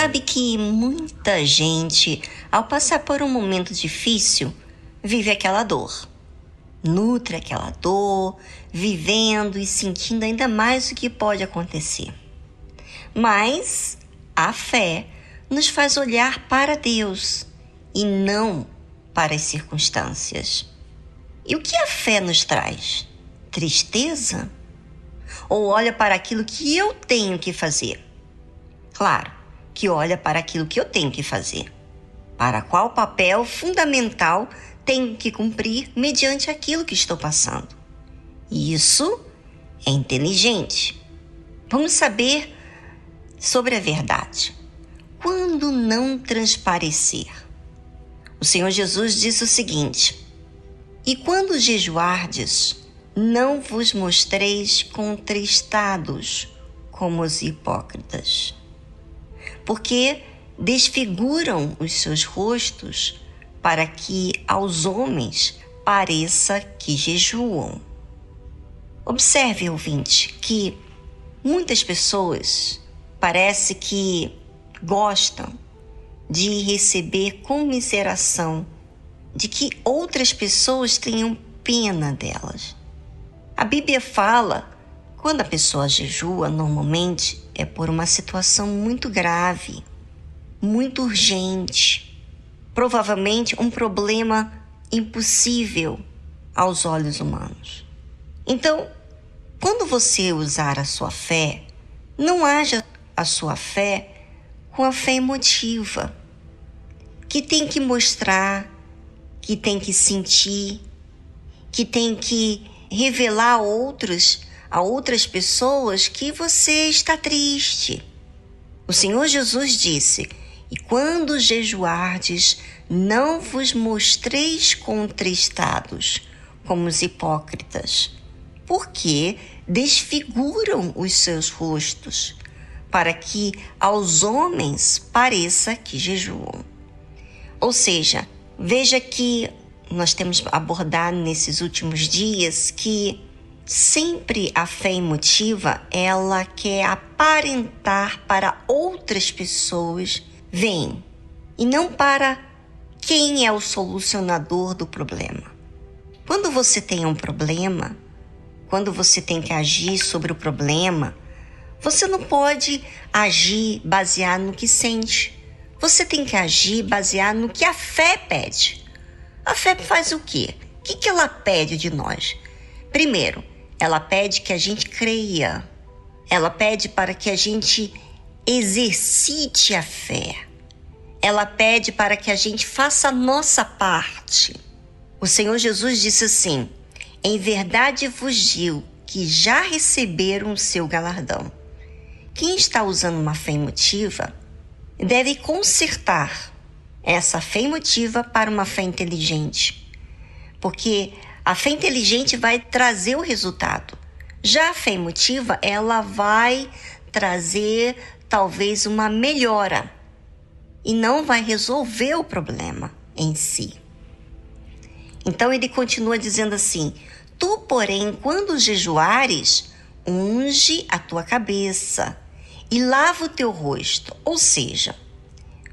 Sabe que muita gente, ao passar por um momento difícil, vive aquela dor. Nutre aquela dor, vivendo e sentindo ainda mais o que pode acontecer. Mas a fé nos faz olhar para Deus e não para as circunstâncias. E o que a fé nos traz? Tristeza? Ou olha para aquilo que eu tenho que fazer? Claro, que olha para aquilo que eu tenho que fazer. Para qual papel fundamental tenho que cumprir mediante aquilo que estou passando. Isso é inteligente. Vamos saber sobre a verdade. Quando não transparecer? O Senhor Jesus disse o seguinte: E quando jejuardes, não vos mostreis contristados como os hipócritas porque desfiguram os seus rostos para que aos homens pareça que jejuam. Observe, ouvinte, que muitas pessoas parece que gostam de receber comiseração, de que outras pessoas tenham pena delas. A Bíblia fala, quando a pessoa jejua, normalmente é por uma situação muito grave, muito urgente, provavelmente um problema impossível aos olhos humanos. Então, quando você usar a sua fé, não haja a sua fé com a fé emotiva, que tem que mostrar, que tem que sentir, que tem que revelar a outros a outras pessoas que você está triste. O Senhor Jesus disse: E quando jejuardes, não vos mostreis contristados, como os hipócritas, porque desfiguram os seus rostos, para que aos homens pareça que jejuam. Ou seja, veja que nós temos abordado nesses últimos dias que Sempre a fé emotiva, ela quer aparentar para outras pessoas vem e não para quem é o solucionador do problema. Quando você tem um problema, quando você tem que agir sobre o problema, você não pode agir baseado no que sente. Você tem que agir baseado no que a fé pede. A fé faz o quê? O que, ela pede de nós? Primeiro, ela pede que a gente creia. Ela pede para que a gente exercite a fé. Ela pede para que a gente faça a nossa parte. O Senhor Jesus disse assim: Em verdade vos digo que já receberam o seu galardão. Quem está usando uma fé emotiva deve consertar essa fé emotiva para uma fé inteligente. Porque a fé inteligente vai trazer o resultado. Já a fé emotiva, ela vai trazer talvez uma melhora e não vai resolver o problema em si. Então ele continua dizendo assim: Tu, porém, quando jejuares, unge a tua cabeça e lava o teu rosto. Ou seja,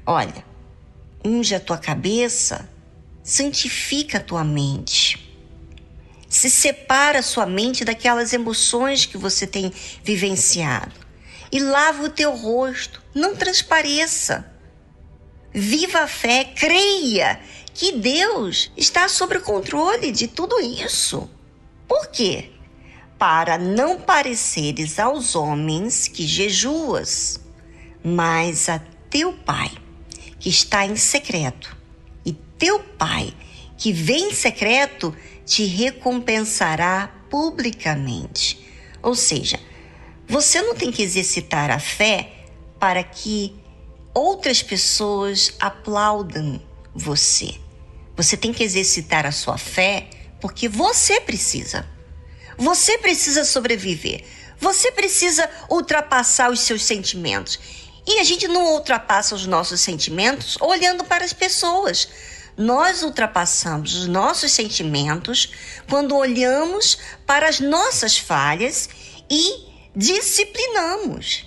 olha, unge a tua cabeça, santifica a tua mente se separa sua mente daquelas emoções que você tem vivenciado e lava o teu rosto, não transpareça. Viva a fé, creia que Deus está sob o controle de tudo isso. Por quê? Para não pareceres aos homens que jejuas, mas a teu Pai, que está em secreto. E teu Pai, que vem em secreto, te recompensará publicamente. Ou seja, você não tem que exercitar a fé para que outras pessoas aplaudam você. Você tem que exercitar a sua fé porque você precisa. Você precisa sobreviver. Você precisa ultrapassar os seus sentimentos. E a gente não ultrapassa os nossos sentimentos olhando para as pessoas nós ultrapassamos os nossos sentimentos quando olhamos para as nossas falhas e disciplinamos.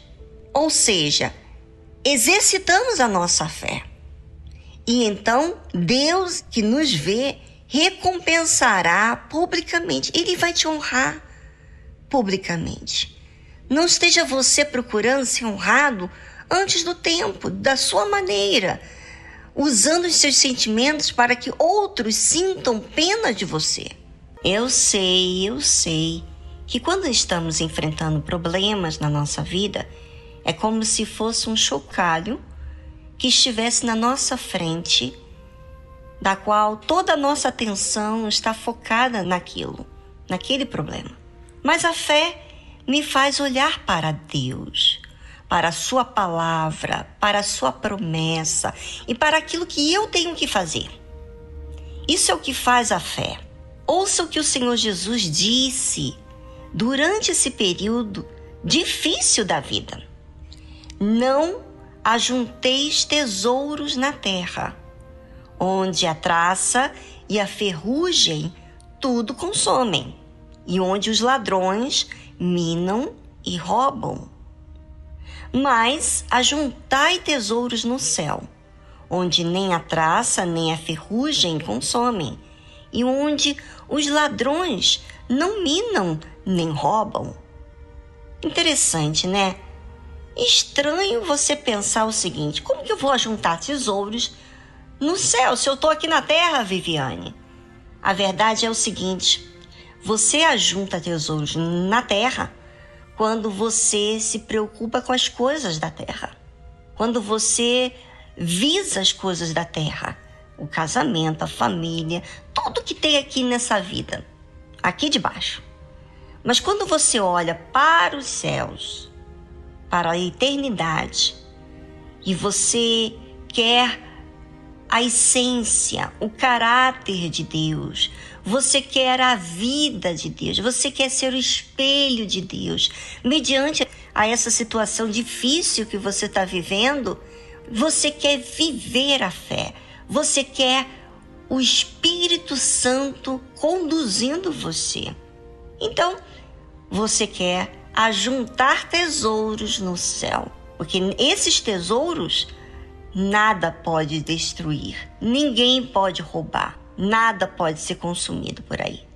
Ou seja, exercitamos a nossa fé. E então Deus que nos vê recompensará publicamente. Ele vai te honrar publicamente. Não esteja você procurando ser honrado antes do tempo, da sua maneira, usando os seus sentimentos para que outros sintam pena de você. Eu sei, eu sei que quando estamos enfrentando problemas na nossa vida, é como se fosse um chocalho que estivesse na nossa frente, da qual toda a nossa atenção está focada naquilo, naquele problema. Mas a fé me faz olhar para Deus, para a Sua palavra, para a Sua promessa e para aquilo que eu tenho que fazer. Isso é o que faz a fé. Ouça o que o Senhor Jesus disse durante esse período difícil da vida. Não ajunteis tesouros na terra, onde a traça e a ferrugem tudo consomem, e onde os ladrões minam e roubam. Mas ajuntai tesouros no céu, onde nem a traça nem a ferrugem consomem, e onde os ladrões não minam nem roubam. Interessante, né? Estranho você pensar o seguinte: como que eu vou ajuntar tesouros no céu se eu estou aqui na terra, Viviane? A verdade é o seguinte: você ajunta tesouros na terra quando você se preocupa com as coisas da terra, quando você visa as coisas da terra, o casamento, a família, tudo que tem aqui nessa vida, aqui de baixo. Mas quando você olha para os céus, para a eternidade, e você quer a essência, o caráter de Deus, você quer a vida de Deus, você quer ser o espelho de Deus. Mediante a essa situação difícil que você está vivendo, você quer viver a fé, você quer o Espírito Santo conduzindo você. Então, você quer ajuntar tesouros no céu, porque esses tesouros nada pode destruir, ninguém pode roubar, nada pode ser consumido por aí.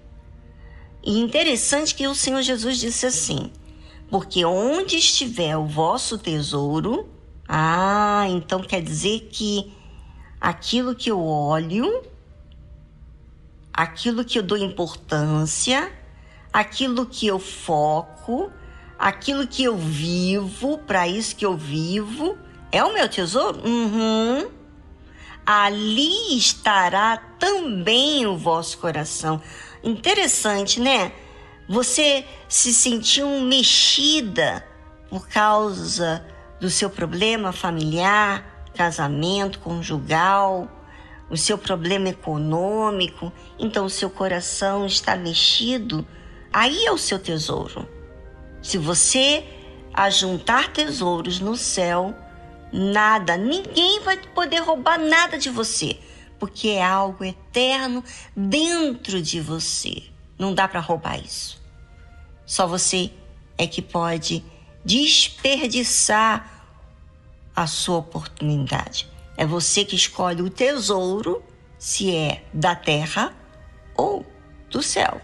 E interessante que o Senhor Jesus disse assim: porque onde estiver o vosso tesouro, ah, então quer dizer que aquilo que eu olho, aquilo que eu dou importância, aquilo que eu foco, aquilo que eu vivo, para isso que eu vivo, é o meu tesouro? Uhum. Ali estará também o vosso coração. Interessante, né? Você se sentiu mexida por causa do seu problema familiar, casamento, conjugal, o seu problema econômico, então o seu coração está mexido Aí é o seu tesouro. Se você ajuntar tesouros no céu, nada, ninguém vai poder roubar nada de você, porque é algo eterno dentro de você. Não dá para roubar isso. Só você é que pode desperdiçar a sua oportunidade. É você que escolhe o tesouro, se é da terra ou do céu.